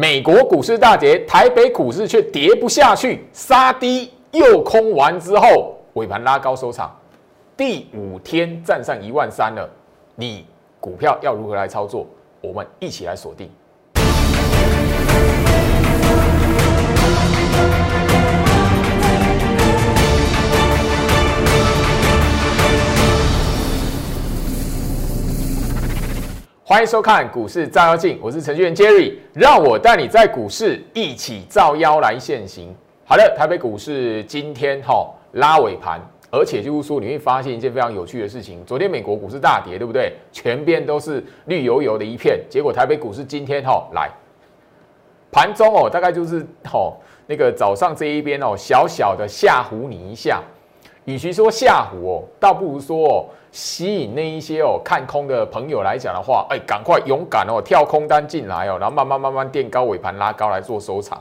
美国股市大跌，台北股市却跌不下去，杀低又空完之后，尾盘拉高收场，第五天站上一万三了。你股票要如何来操作？我们一起来锁定。欢迎收看股市照妖镜，我是程序员 Jerry，让我带你在股市一起照妖来现行。好的，台北股市今天哈拉尾盘，而且就是说你会发现一件非常有趣的事情，昨天美国股市大跌，对不对？全边都是绿油油的一片，结果台北股市今天哈来盘中哦，大概就是哦那个早上这一边哦小小的吓唬你一下，与其说吓唬哦，倒不如说哦。吸引那一些哦看空的朋友来讲的话，哎，赶快勇敢哦跳空单进来哦，然后慢慢慢慢垫高尾盘拉高来做收场。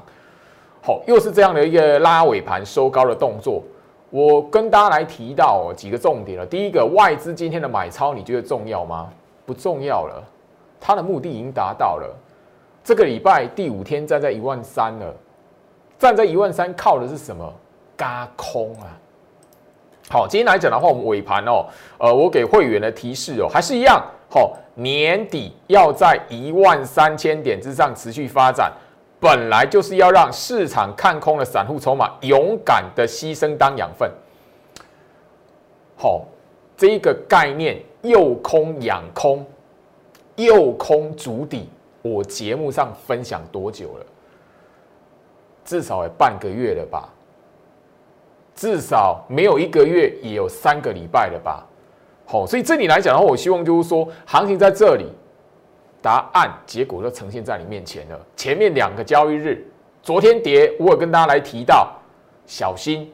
好，又是这样的一个拉尾盘收高的动作。我跟大家来提到几个重点了。第一个，外资今天的买超，你觉得重要吗？不重要了，它的目的已经达到了。这个礼拜第五天站在一万三了，站在一万三靠的是什么？嘎空啊！好，今天来讲的话，我们尾盘哦，呃，我给会员的提示哦，还是一样，好，年底要在一万三千点之上持续发展，本来就是要让市场看空的散户筹码勇敢的牺牲当养分。好，这一个概念诱空养空，诱空足底，我节目上分享多久了？至少也半个月了吧。至少没有一个月，也有三个礼拜了吧？好，所以这里来讲的话，我希望就是说，行情在这里，答案结果都呈现在你面前了。前面两个交易日，昨天跌，我有跟大家来提到，小心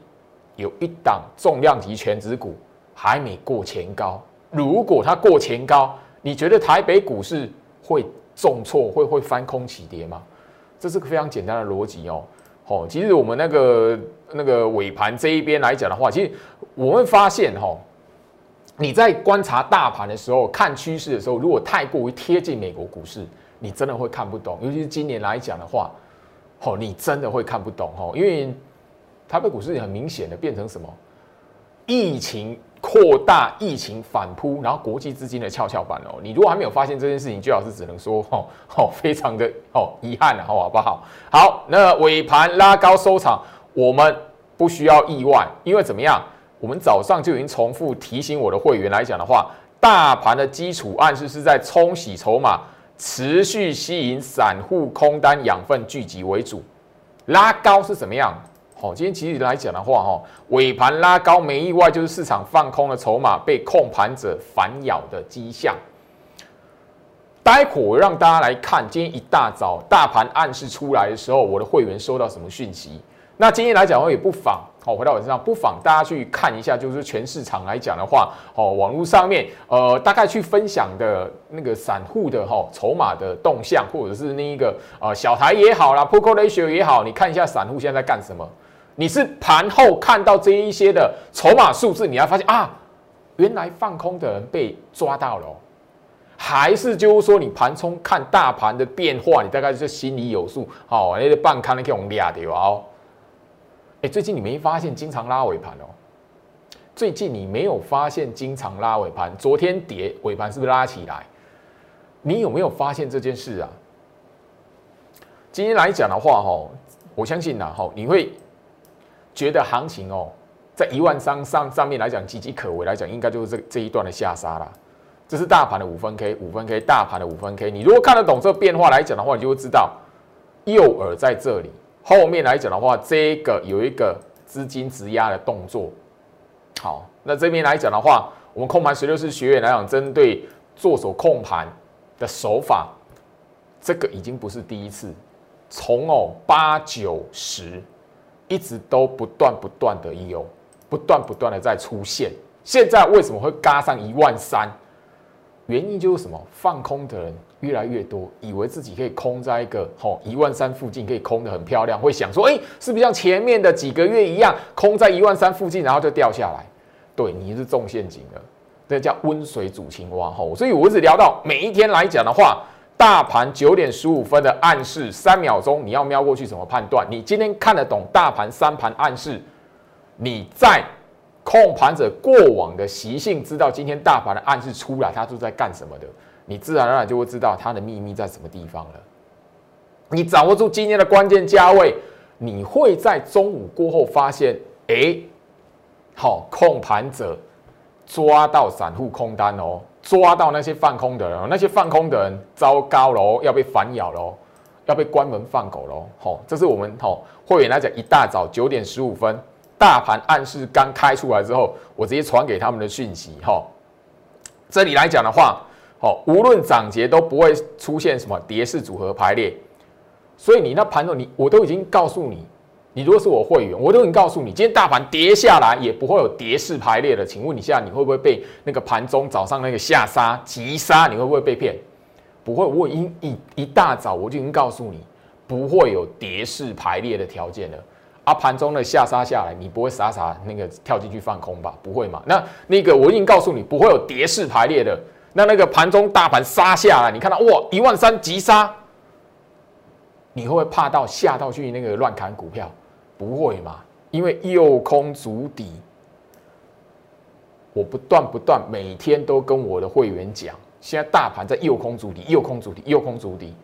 有一档重量级全指股还没过前高。如果它过前高，你觉得台北股市会重挫，会会翻空起跌吗？这是个非常简单的逻辑哦。哦，其实我们那个那个尾盘这一边来讲的话，其实我们发现哈，你在观察大盘的时候，看趋势的时候，如果太过于贴近美国股市，你真的会看不懂。尤其是今年来讲的话，哦，你真的会看不懂哦，因为台北股市很明显的变成什么疫情。扩大疫情反扑，然后国际资金的跷跷板哦，你如果还没有发现这件事情，最好是只能说哦 哦，非常的哦遗憾了，好不好？好，那尾盘拉高收场，我们不需要意外，因为怎么样？我们早上就已经重复提醒我的会员来讲的话，大盘的基础暗示是在冲洗筹码，持续吸引散户空单养分聚集为主，拉高是怎么样？哦，今天其实来讲的话，哈，尾盘拉高没意外，就是市场放空的筹码被控盘者反咬的迹象。待会我让大家来看，今天一大早大盘暗示出来的时候，我的会员收到什么讯息？那今天来讲的话，也不妨，好，回到我身上，不妨大家去看一下，就是全市场来讲的话，哦，网络上面，呃，大概去分享的那个散户的哈筹码的动向，或者是那一个呃小台也好啦 p o k r ratio 也好，你看一下散户现在在干什么。你是盘后看到这一些的筹码数字，你要发现啊，原来放空的人被抓到了，还是就是说你盘中看大盘的变化，你大概是心里有数，好，那个半看那个红俩掉哦。哎，最近你没发现经常拉尾盘哦？最近你没有发现经常拉尾盘？昨天跌尾盘是不是拉起来？你有没有发现这件事啊？今天来讲的话，哈，我相信呐，哈，你会。觉得行情哦，在一万三上上面来讲岌岌可危来讲，应该就是这这一段的下杀啦。这是大盘的五分 K，五分 K，大盘的五分 K。你如果看得懂这个变化来讲的话，你就会知道诱饵在这里。后面来讲的话，这个有一个资金质押的动作。好，那这边来讲的话，我们控盘十六式学员来讲，针对做手控盘的手法，这个已经不是第一次，从哦八九十。一直都不断不断的有，不断不断的在出现。现在为什么会嘎上一万三？原因就是什么？放空的人越来越多，以为自己可以空在一个吼一万三附近，可以空的很漂亮，会想说：哎，是不是像前面的几个月一样，空在一万三附近，然后就掉下来？对，你是中陷阱了，这叫温水煮青蛙吼。所以我一直聊到每一天来讲的话。大盘九点十五分的暗示，三秒钟你要瞄过去怎么判断？你今天看得懂大盘三盘暗示？你在控盘者过往的习性，知道今天大盘的暗示出来，它是在干什么的？你自然而然就会知道它的秘密在什么地方了。你掌握住今天的关键价位，你会在中午过后发现，哎，好，控盘者抓到散户空单哦。抓到那些放空的人，那些放空的人糟糕喽，要被反咬喽，要被关门放狗喽。好，这是我们好会员来讲，一大早九点十五分，大盘暗示刚开出来之后，我直接传给他们的讯息。哈，这里来讲的话，好，无论涨跌都不会出现什么跌势组合排列，所以你那盘中你我都已经告诉你。你如果是我会员，我都能告诉你，今天大盘跌下来也不会有跌势排列的。请问你现在你会不会被那个盘中早上那个下杀急杀？你会不会被骗？不会，我已经一一大早我就已经告诉你，不会有跌势排列的条件了。啊，盘中的下杀下来，你不会傻傻那个跳进去放空吧？不会嘛？那那个我已经告诉你，不会有跌势排列的。那那个盘中大盘杀下来，你看到哇一万三急杀，你会不会怕到吓到去那个乱砍股票？不会嘛？因为右空足底，我不断不断每天都跟我的会员讲，现在大盘在右空足底，右空足底，右空足底，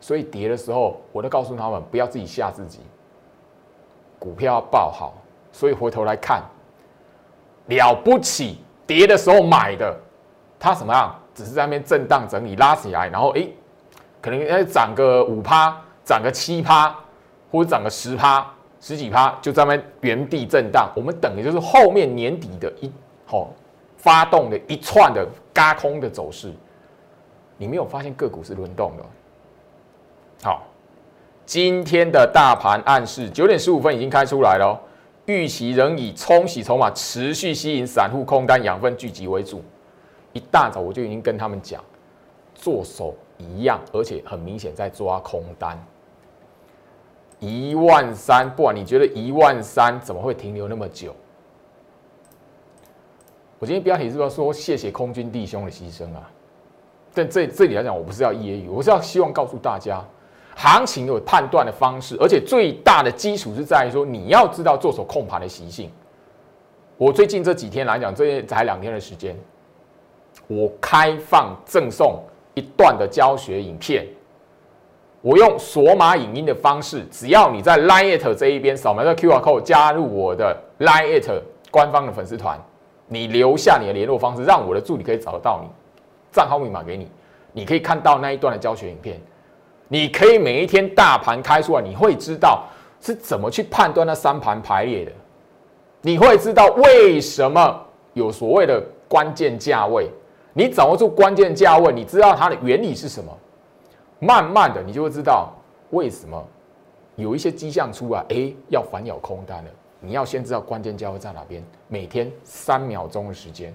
所以跌的时候，我都告诉他们不要自己吓自己，股票要爆好，所以回头来看，了不起，跌的时候买的，它什么样？只是在那边震荡整理拉起来，然后哎，可能要涨个五趴，涨个七趴。或者涨个十趴、十几趴，就在那原地震荡。我们等的就是后面年底的一好发动的一串的嘎空的走势。你没有发现个股是轮动的？好，今天的大盘暗示九点十五分已经开出来了，预期仍以冲洗筹码、持续吸引散户空单养分聚集为主。一大早我就已经跟他们讲，做手一样，而且很明显在抓空单。一万三，不管你觉得一万三怎么会停留那么久？我今天标题是不是说谢谢空军弟兄的牺牲啊？但这这里来讲，我不是要揶揄，我是要希望告诉大家，行情有判断的方式，而且最大的基础是在于说你要知道做手控盘的习性。我最近这几天来讲，这才两天的时间，我开放赠送一段的教学影片。我用索马影音的方式，只要你在 Line It 这一边扫描这 QR code 加入我的 Line It 官方的粉丝团，你留下你的联络方式，让我的助理可以找得到你，账号密码给你，你可以看到那一段的教学影片。你可以每一天大盘开出来，你会知道是怎么去判断那三盘排列的，你会知道为什么有所谓的关键价位，你掌握住关键价位，你知道它的原理是什么。慢慢的，你就会知道为什么有一些迹象出来，哎，要反咬空单了。你要先知道关键价位在哪边。每天三秒钟的时间，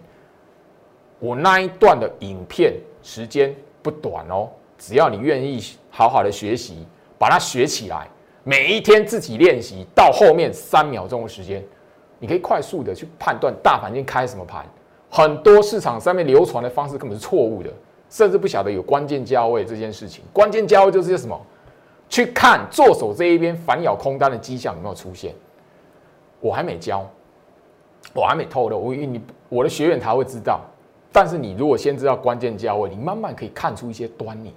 我那一段的影片时间不短哦。只要你愿意好好的学习，把它学起来，每一天自己练习，到后面三秒钟的时间，你可以快速的去判断大盘今天开什么盘。很多市场上面流传的方式根本是错误的。甚至不晓得有关键价位这件事情，关键价位就是些什么？去看做手这一边反咬空单的迹象有没有出现？我还没教，我还没透露，我你我的学员才会知道。但是你如果先知道关键价位，你慢慢可以看出一些端倪。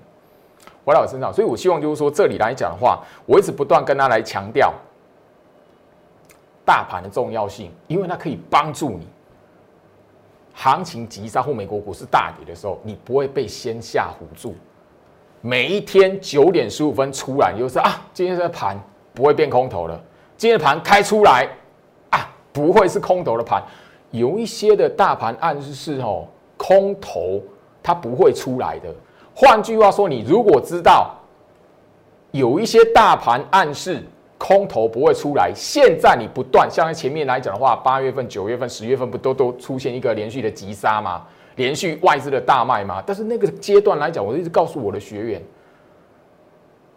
回到我身上，所以我希望就是说，这里来讲的话，我一直不断跟他来强调大盘的重要性，因为它可以帮助你。行情急杀或美国股市大跌的时候，你不会被先下唬住。每一天九点十五分出来，就是啊，今天的盘不会变空头了。今天的盘开出来啊，不会是空头的盘。有一些的大盘暗示是哦，空头它不会出来的。换句话说，你如果知道有一些大盘暗示。空头不会出来。现在你不断像前面来讲的话，八月份、九月份、十月份不都都出现一个连续的急杀吗？连续外资的大卖吗？但是那个阶段来讲，我一直告诉我的学员，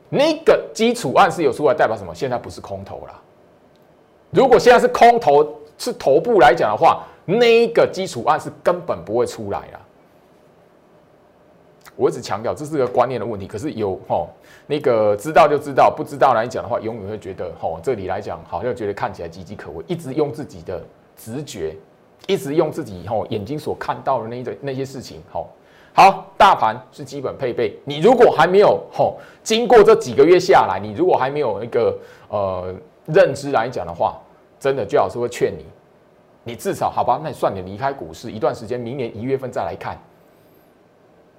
那个基础暗示有出来，代表什么？现在不是空头了。如果现在是空头，是头部来讲的话，那一个基础暗示根本不会出来了。我一直强调这是个观念的问题。可是有吼那个知道就知道，不知道来讲的话，永远会觉得吼这里来讲好像觉得看起来岌岌可危，一直用自己的直觉，一直用自己吼眼睛所看到的那那些事情吼。好，大盘是基本配备。你如果还没有吼，经过这几个月下来，你如果还没有一个呃认知来讲的话，真的最好是会劝你，你至少好吧，那你算你离开股市一段时间，明年一月份再来看。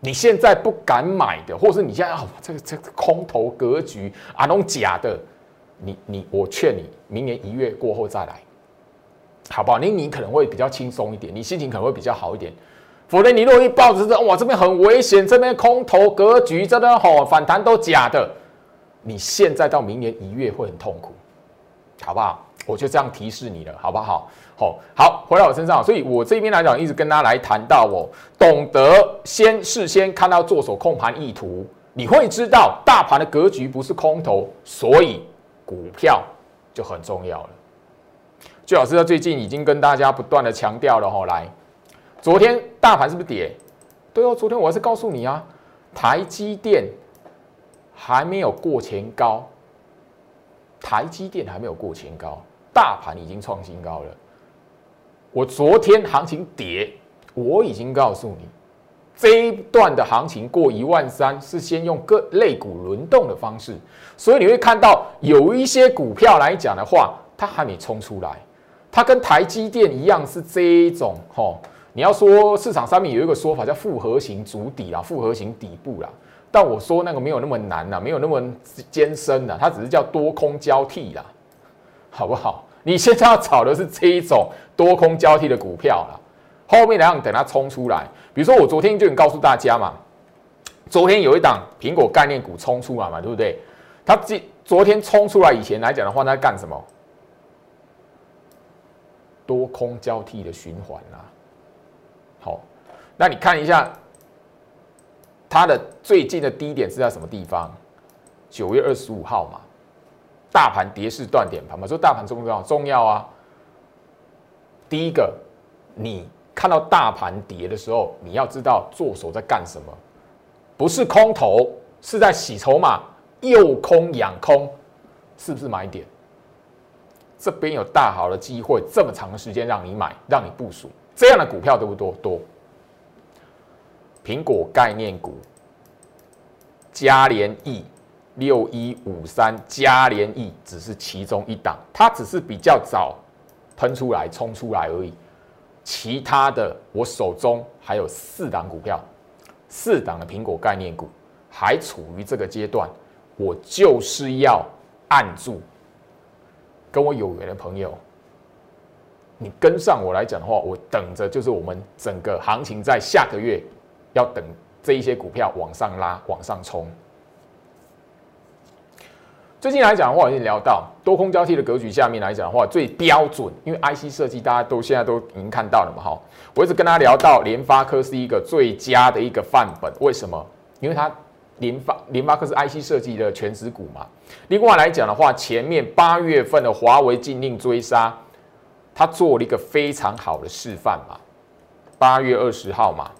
你现在不敢买的，或是你现在哦，这个这个空头格局啊，那种假的，你你我劝你，明年一月过后再来，好不好？你你可能会比较轻松一点，你心情可能会比较好一点。否则，你如果一抱着这哇，这边很危险，这边空头格局，真的吼反弹都假的，你现在到明年一月会很痛苦，好不好？我就这样提示你了，好不好？好，好，回到我身上，所以我这边来讲，一直跟大家来谈到，哦懂得先事先看到做手控盘意图，你会知道大盘的格局不是空头，所以股票就很重要了。最老师在最近已经跟大家不断的强调了，吼，来。昨天大盘是不是跌？对哦，昨天我还是告诉你啊，台积电还没有过前高，台积电还没有过前高，大盘已经创新高了。我昨天行情跌，我已经告诉你，这一段的行情过一万三是先用各类股轮动的方式，所以你会看到有一些股票来讲的话，它还没冲出来，它跟台积电一样是这一种吼。你要说市场上面有一个说法叫复合型主底啦，复合型底部啦，但我说那个没有那么难呐，没有那么艰深呐，它只是叫多空交替啦，好不好？你现在要炒的是这一种多空交替的股票啦，后面两样等它冲出来，比如说我昨天就告诉大家嘛，昨天有一档苹果概念股冲出来嘛，对不对？它今昨天冲出来以前来讲的话，它干什么？多空交替的循环啦。好，那你看一下它的最近的低点是在什么地方？九月二十五号嘛，大盘跌势断点盘嘛，说大盘重不重要？重要啊！第一个，你看到大盘跌的时候，你要知道做手在干什么，不是空头，是在洗筹码，诱空养空，是不是买点？这边有大好的机会，这么长的时间让你买，让你部署。这样的股票多不多？多。苹果概念股，嘉联益六一五三，嘉联益只是其中一档，它只是比较早喷出来、冲出来而已。其他的，我手中还有四档股票，四档的苹果概念股还处于这个阶段，我就是要按住。跟我有缘的朋友。你跟上我来讲的话，我等着就是我们整个行情在下个月要等这一些股票往上拉、往上冲。最近来讲的话，我已经聊到多空交替的格局下面来讲的话，最标准，因为 IC 设计大家都现在都已经看到了嘛，哈。我一直跟大家聊到联发科是一个最佳的一个范本，为什么？因为它联发联发科是 IC 设计的全值股嘛。另外来讲的话，前面八月份的华为禁令追杀。他做了一个非常好的示范嘛，八月二十号嘛，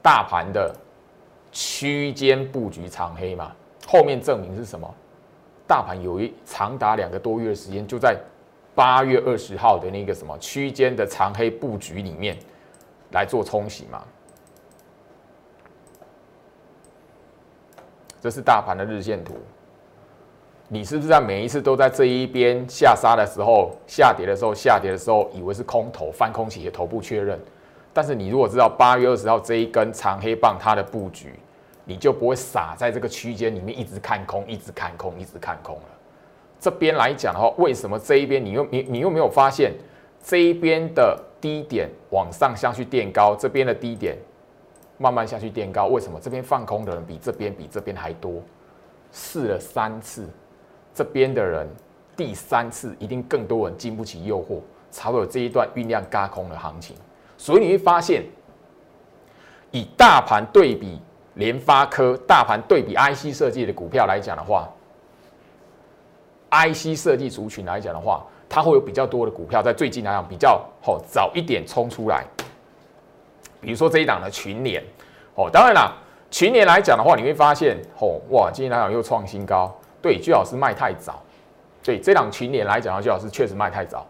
大盘的区间布局长黑嘛，后面证明是什么？大盘有一长达两个多月的时间，就在八月二十号的那个什么区间的长黑布局里面来做冲洗嘛，这是大盘的日线图。你是不是在每一次都在这一边下杀的时候、下跌的时候、下跌的时候，以为是空头翻空起的头部确认？但是你如果知道八月二十号这一根长黑棒它的布局，你就不会傻在这个区间里面一直看空、一直看空、一直看空了。这边来讲的话，为什么这一边你又你你又没有发现这一边的低点往上下去垫高，这边的低点慢慢下去垫高？为什么这边放空的人比这边比这边还多？试了三次。这边的人第三次一定更多人经不起诱惑，才会有这一段酝酿嘎空的行情。所以你会发现，以大盘对比联发科，大盘对比 IC 设计的股票来讲的话，IC 设计族群来讲的话，它会有比较多的股票在最近来讲比较好早一点冲出来。比如说这一档的群联，哦，当然啦，群联来讲的话，你会发现，哦，哇，今天来讲又创新高，对，最好是卖太早，对，这档群年来讲的话，最好是确实卖太早，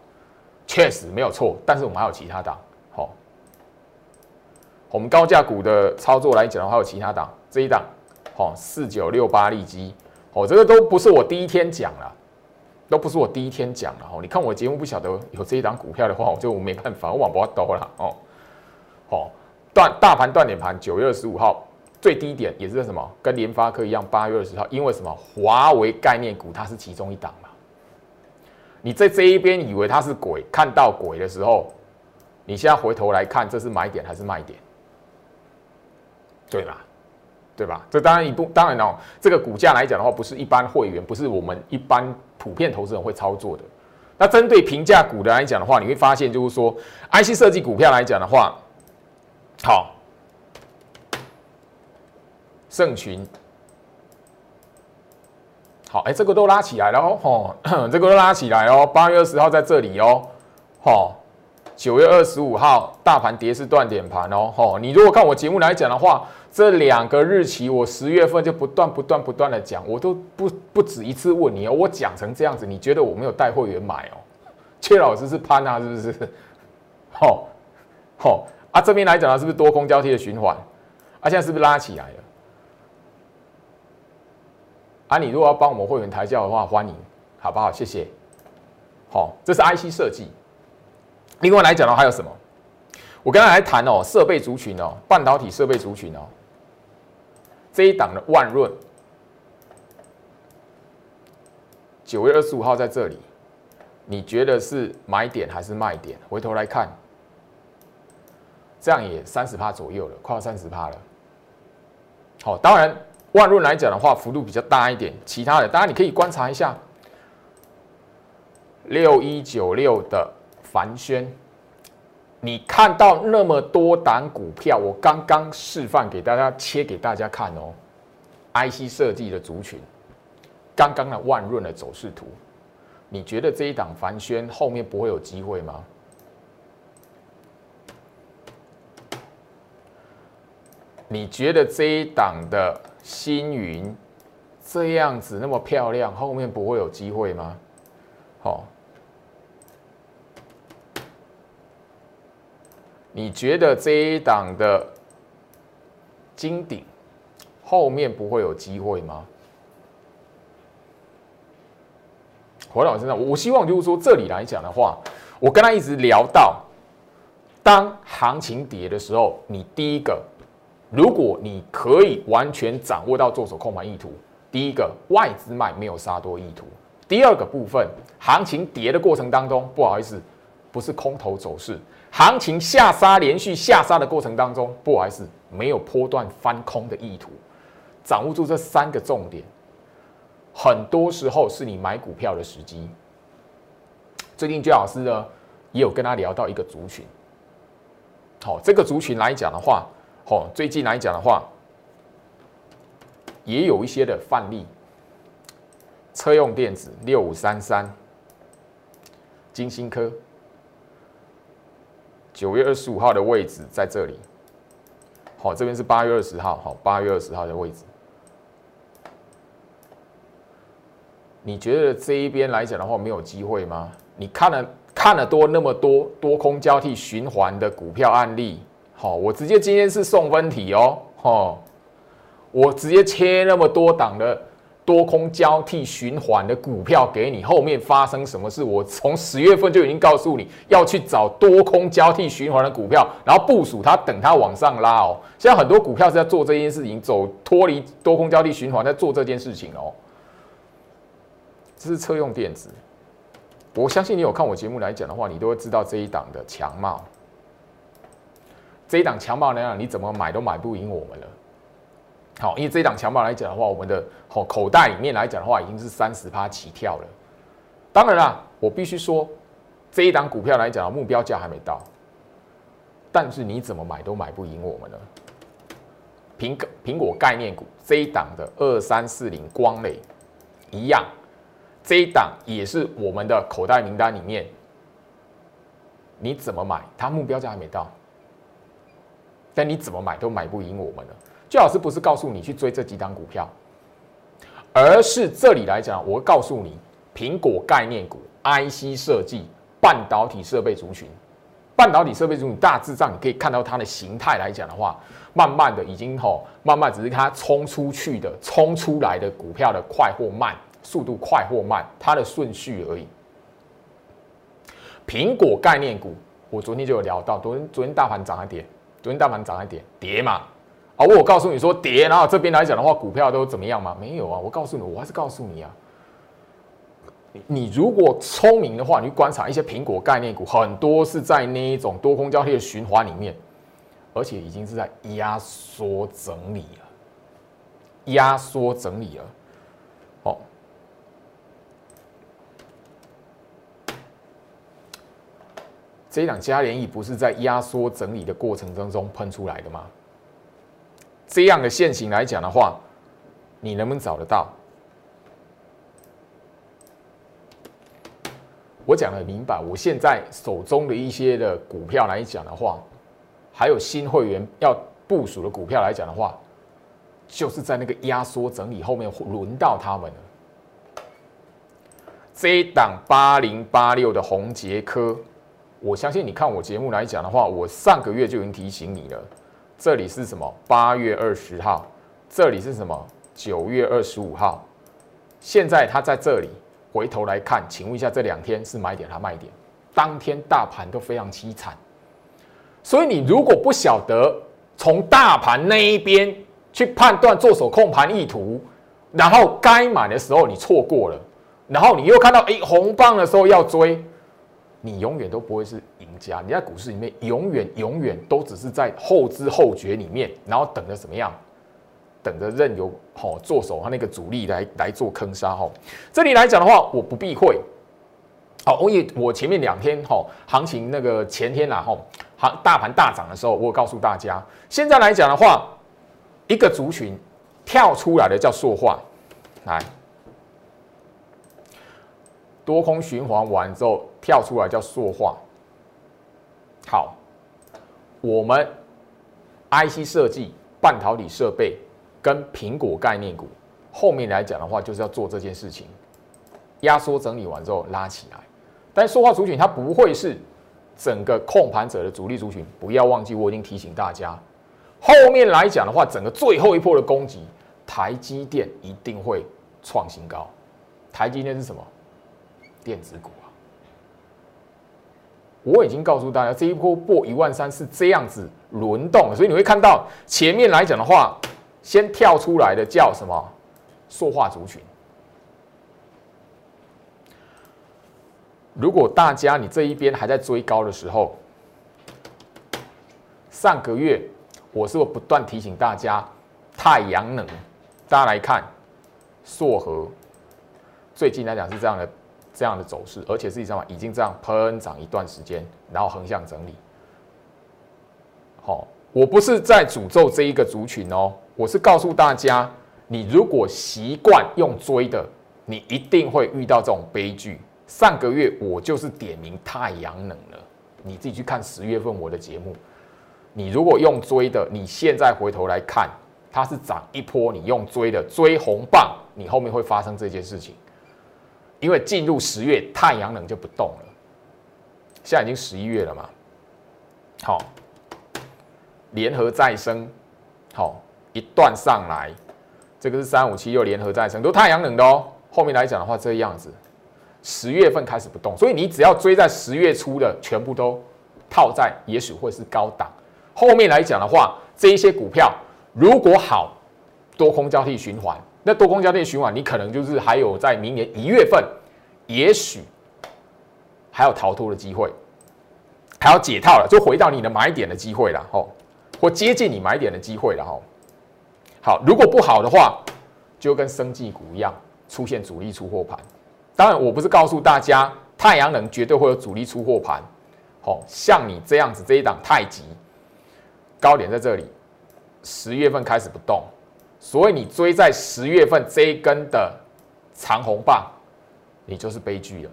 确实没有错，但是我们还有其他档，我们高价股的操作来讲的话，有其他档，这一档，好，四九六八利基，哦，这个都不是我第一天讲了。都不是我第一天讲了哦，你看我节目不晓得有这一档股票的话，我就没办法，我往不兜了哦。好，断大盘断点盘，九月二十五号最低点也是什么？跟联发科一样，八月二十号，因为什么？华为概念股它是其中一档嘛。你在这一边以为它是鬼，看到鬼的时候，你现在回头来看，这是买点还是卖点？对吧？对吧？这当然一部当然哦，这个股价来讲的话，不是一般会员，不是我们一般普遍投资人会操作的。那针对平价股的来讲的话，你会发现就是说，IC 设计股票来讲的话，好，盛群，好，哎，这个都拉起来了哦，吼，这个都拉起来哦，八月二十号在这里哦，吼，九月二十五号大盘跌是断点盘哦，吼，你如果看我节目来讲的话。这两个日期，我十月份就不断不断不断的讲，我都不不止一次问你哦，我讲成这样子，你觉得我没有带会员买哦？薛老师是潘啊，是不是？好，好啊，这边来讲呢，是不是多空交替的循环？啊，现在是不是拉起来了？啊，你如果要帮我们会员抬轿的话，欢迎，好不好？谢谢。好，这是 IC 设计。另外来讲的话，还有什么？我刚才来谈哦，设备族群哦，半导体设备族群哦。这一档的万润，九月二十五号在这里，你觉得是买点还是卖点？回头来看，这样也三十趴左右了，快要三十趴了。好，当然万润来讲的话，幅度比较大一点。其他的，当然你可以观察一下，六一九六的凡轩。你看到那么多档股票，我刚刚示范给大家切给大家看哦，IC 设计的族群，刚刚的万润的走势图，你觉得这一档凡轩后面不会有机会吗？你觉得这一档的星云这样子那么漂亮，后面不会有机会吗？好。你觉得这一档的金顶后面不会有机会吗？回到我身上，我希望就是说，这里来讲的话，我跟他一直聊到，当行情跌的时候，你第一个，如果你可以完全掌握到做手控盘意图，第一个外资卖没有杀多意图，第二个部分，行情跌的过程当中，不好意思，不是空头走势。行情下杀，连续下杀的过程当中，不好意思，没有波段翻空的意图。掌握住这三个重点，很多时候是你买股票的时机。最近，姜老师呢也有跟他聊到一个族群。好，这个族群来讲的话，好，最近来讲的话，也有一些的范例。车用电子六五三三，金星科。九月二十五号的位置在这里，好，这边是八月二十号，好，八月二十号的位置。你觉得这一边来讲的话，没有机会吗？你看了看了多那么多多空交替循环的股票案例，好，我直接今天是送分题哦，哈，我直接切那么多档的。多空交替循环的股票给你，后面发生什么事？我从十月份就已经告诉你要去找多空交替循环的股票，然后部署它，等它往上拉哦。现在很多股票是在做这件事情，走脱离多空交替循环，在做这件事情哦。这是车用电子，我相信你有看我节目来讲的话，你都会知道这一档的强貌。这一档强貌那样，你怎么买都买不赢我们了。好，因为这一档强暴来讲的话，我们的口口袋里面来讲的话，已经是三十趴起跳了。当然啦，我必须说，这一档股票来讲，目标价还没到，但是你怎么买都买不赢我们了。苹苹果概念股这一档的二三四零光磊一样，这一档也是我们的口袋名单里面，你怎么买？它目标价还没到。但你怎么买都买不赢我们了。最好是不是告诉你去追这几档股票，而是这里来讲，我告诉你，苹果概念股、IC 设计、半导体设备族群。半导体设备中，大致上你可以看到它的形态来讲的话，慢慢的已经吼，慢慢只是它冲出去的、冲出来的股票的快或慢，速度快或慢，它的顺序而已。苹果概念股，我昨天就有聊到，昨天昨天大盘涨一点，昨天大盘涨一点，跌嘛，好，我告诉你说跌，然后这边来讲的话，股票都怎么样嘛？没有啊，我告诉你，我还是告诉你啊。你如果聪明的话，你观察一些苹果概念股，很多是在那一种多空交替的循环里面，而且已经是在压缩整理了，压缩整理了。哦，这一档加联益不是在压缩整理的过程当中喷出来的吗？这样的线型来讲的话，你能不能找得到？我讲的明白，我现在手中的一些的股票来讲的话，还有新会员要部署的股票来讲的话，就是在那个压缩整理后面轮到他们了。这一档八零八六的红杰科，我相信你看我节目来讲的话，我上个月就已经提醒你了。这里是什么？八月二十号，这里是什么？九月二十五号，现在它在这里。回头来看，请问一下，这两天是买点还是卖点？当天大盘都非常凄惨，所以你如果不晓得从大盘那一边去判断做手控盘意图，然后该买的时候你错过了，然后你又看到哎红棒的时候要追，你永远都不会是赢家。你在股市里面永远永远都只是在后知后觉里面，然后等着怎么样？等着任由好做手他那个主力来来做坑杀哈，这里来讲的话，我不避讳。好，我也我前面两天哈行情那个前天呐哈行大盘大涨的时候，我告诉大家，现在来讲的话，一个族群跳出来的叫塑化，来多空循环完之后跳出来叫塑化。好，我们 IC 设计半导体设备。跟苹果概念股后面来讲的话，就是要做这件事情，压缩整理完之后拉起来。但说话族群它不会是整个控盘者的主力族群，不要忘记我已经提醒大家，后面来讲的话，整个最后一波的攻击，台积电一定会创新高。台积电是什么？电子股啊！我已经告诉大家，这一波破一万三是这样子轮动，所以你会看到前面来讲的话。先跳出来的叫什么？塑化族群。如果大家你这一边还在追高的时候，上个月我是不不断提醒大家，太阳能，大家来看，硕和最近来讲是这样的这样的走势，而且实际上已经这样喷涨一段时间，然后横向整理。好，我不是在诅咒这一个族群哦。我是告诉大家，你如果习惯用追的，你一定会遇到这种悲剧。上个月我就是点名太阳能了，你自己去看十月份我的节目。你如果用追的，你现在回头来看，它是涨一波，你用追的追红棒，你后面会发生这件事情。因为进入十月，太阳能就不动了。现在已经十一月了嘛，好，联合再生，好。一段上来，这个是三五七又联合再生，都太阳能的哦。后面来讲的话，这样子，十月份开始不动，所以你只要追在十月初的，全部都套在，也许会是高档。后面来讲的话，这一些股票如果好，多空交替循环，那多空交替循环，你可能就是还有在明年一月份，也许还有逃脱的机会，还要解套了，就回到你的买点的机会了，吼，或接近你买点的机会了，吼。好，如果不好的话，就跟生技股一样，出现主力出货盘。当然，我不是告诉大家太阳能绝对会有主力出货盘。好，像你这样子这一档太极，高点在这里，十月份开始不动，所以你追在十月份这一根的长红棒，你就是悲剧了。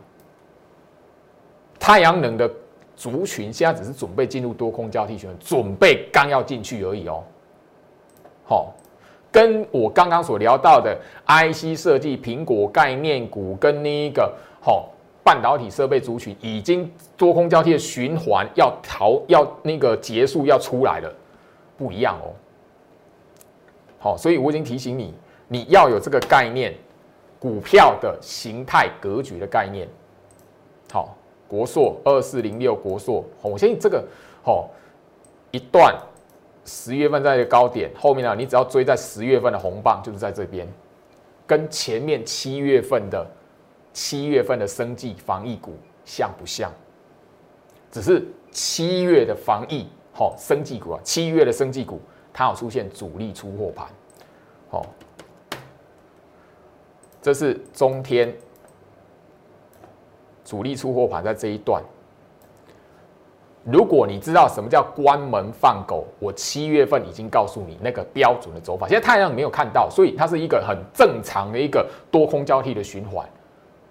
太阳能的族群现在只是准备进入多空交替循环，准备刚要进去而已哦。好，跟我刚刚所聊到的 IC 设计、苹果概念股跟那一个好半导体设备族群，已经多空交替的循环要逃要那个结束要出来了，不一样哦。好，所以我已经提醒你，你要有这个概念，股票的形态格局的概念。好，国硕二四零六国硕，我相信这个好一段十月份在的高点，后面呢，你只要追在十月份的红棒，就是在这边，跟前面七月份的七月份的生计防疫股像不像？只是七月的防疫好生计股啊，七月的生计股。它有出现主力出货盘，好，这是中天主力出货盘在这一段。如果你知道什么叫关门放狗，我七月份已经告诉你那个标准的走法。现在太阳没有看到，所以它是一个很正常的一个多空交替的循环。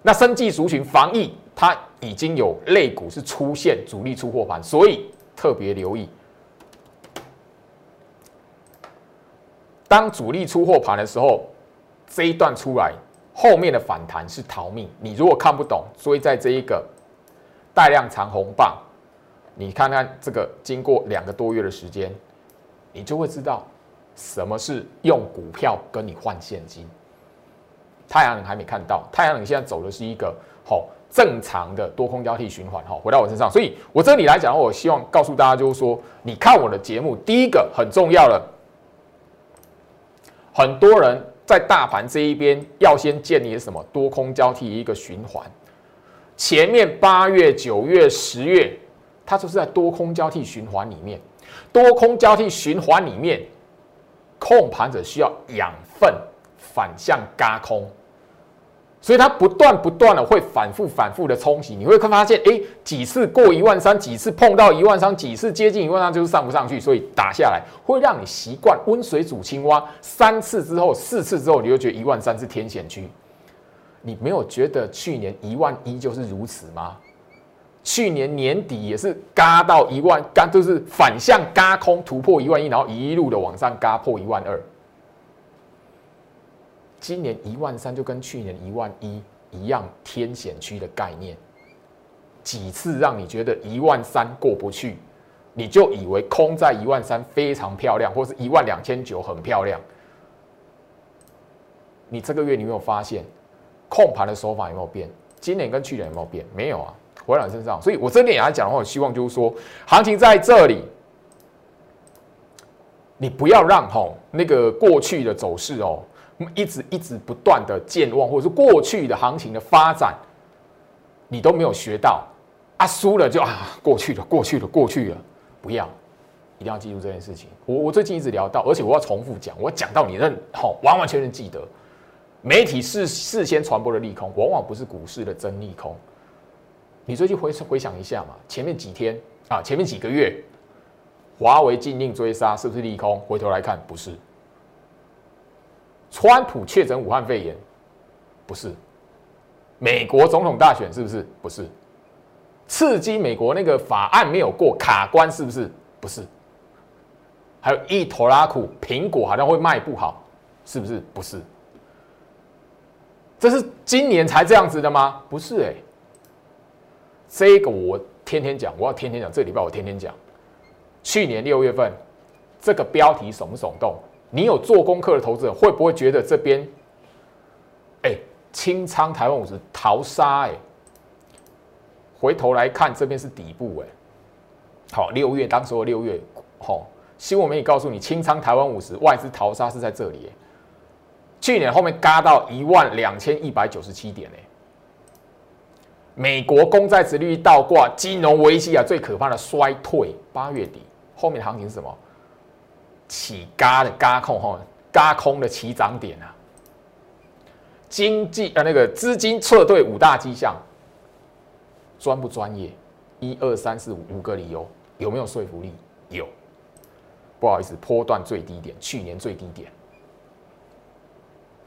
那生技族群防疫，它已经有类股是出现主力出货盘，所以特别留意。当主力出货盘的时候，这一段出来，后面的反弹是逃命。你如果看不懂，追在这一个带量长红棒，你看看这个经过两个多月的时间，你就会知道什么是用股票跟你换现金。太阳能还没看到，太阳能现在走的是一个好正常的多空交替循环哈。回到我身上，所以我这里来讲，我希望告诉大家，就是说，你看我的节目，第一个很重要的。很多人在大盘这一边要先建立什么多空交替一个循环，前面八月、九月、十月，它就是在多空交替循环里面，多空交替循环里面，控盘者需要养分反向嘎空。所以它不断不断的会反复反复的冲洗，你会发现，哎，几次过一万三，几次碰到一万三，几次接近一万三，就是上不上去，所以打下来会让你习惯温水煮青蛙。三次之后，四次之后，你就觉得一万三是天险区。你没有觉得去年一万一就是如此吗？去年年底也是嘎到一万，嘎就是反向嘎空突破一万一，然后一路的往上嘎破一万二。今年一万三就跟去年一万一一样，天险区的概念，几次让你觉得一万三过不去，你就以为空在一万三非常漂亮，或是一万两千九很漂亮。你这个月你有没有发现控盘的手法有没有变？今年跟去年有没有变？没有啊，回到身上。所以我这点来讲的话，我希望就是说，行情在这里，你不要让吼那个过去的走势哦。一直一直不断的健忘，或者是过去的行情的发展，你都没有学到啊，输了就啊，过去了，过去了，过去了，不要，一定要记住这件事情。我我最近一直聊到，而且我要重复讲，我讲到你认好，完完全全记得。媒体事事先传播的利空，往往不是股市的真利空。你最近回回想一下嘛，前面几天啊，前面几个月，华为禁令追杀是不是利空？回头来看，不是。川普确诊武汉肺炎，不是；美国总统大选是不是？不是。刺激美国那个法案没有过卡关是不是？不是。还有一头拉苦，苹果好像会卖不好，是不是？不是。这是今年才这样子的吗？不是哎。这个我天天讲，我要天天讲，这礼拜我天天讲。去年六月份，这个标题耸不耸动？你有做功课的投资者会不会觉得这边，哎，清仓台湾五十逃杀哎？回头来看这边是底部哎，好，六月当时的六月，好，新闻媒体告诉你清仓台湾五十外资逃杀是在这里，去年后面嘎到一万两千一百九十七点哎，美国公债殖率倒挂，金融危机啊最可怕的衰退，八月底后面的行情是什么？起嘎的嘎空哈，嘎空的起涨点啊，经济呃那个资金撤退五大迹象，专不专业？一二三四五五个理由有没有说服力？有。不好意思，波段最低点，去年最低点，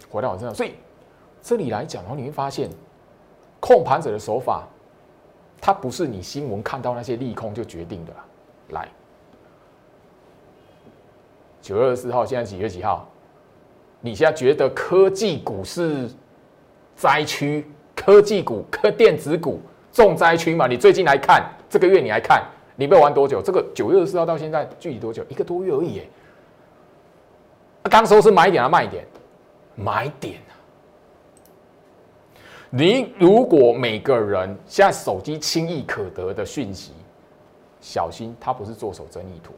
回到我身上，所以这里来讲，的话你会发现，控盘者的手法，它不是你新闻看到那些利空就决定的。来，九月二十四号，现在几月几号？你现在觉得科技股是灾区？科技股、科电子股重灾区嘛？你最近来看，这个月你来看，你被玩多久？这个九月二十四号到现在距离多久？一个多月而已。刚说是买点啊，卖点，买点啊！你如果每个人现在手机轻易可得的讯息，小心它不是做手真意图。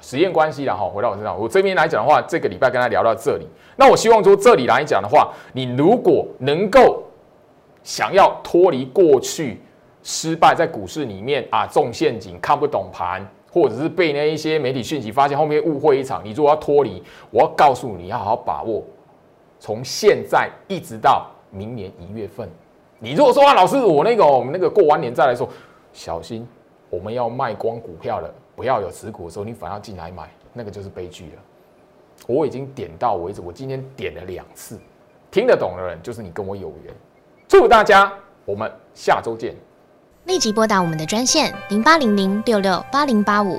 实验关系了哈，回到我身上，我这边来讲的话，这个礼拜跟他聊到这里。那我希望说这里来讲的话，你如果能够想要脱离过去失败在股市里面啊中陷阱看不懂盘。或者是被那一些媒体讯息发现后面误会一场，你如果要脱离，我要告诉你要好好把握，从现在一直到明年一月份，你如果说啊，老师我那个我们那个过完年再来说，小心我们要卖光股票了，不要有持股的时候你反而进来买，那个就是悲剧了。我已经点到为止，我今天点了两次，听得懂的人就是你跟我有缘。祝大家，我们下周见。立即拨打我们的专线零八零零六六八零八五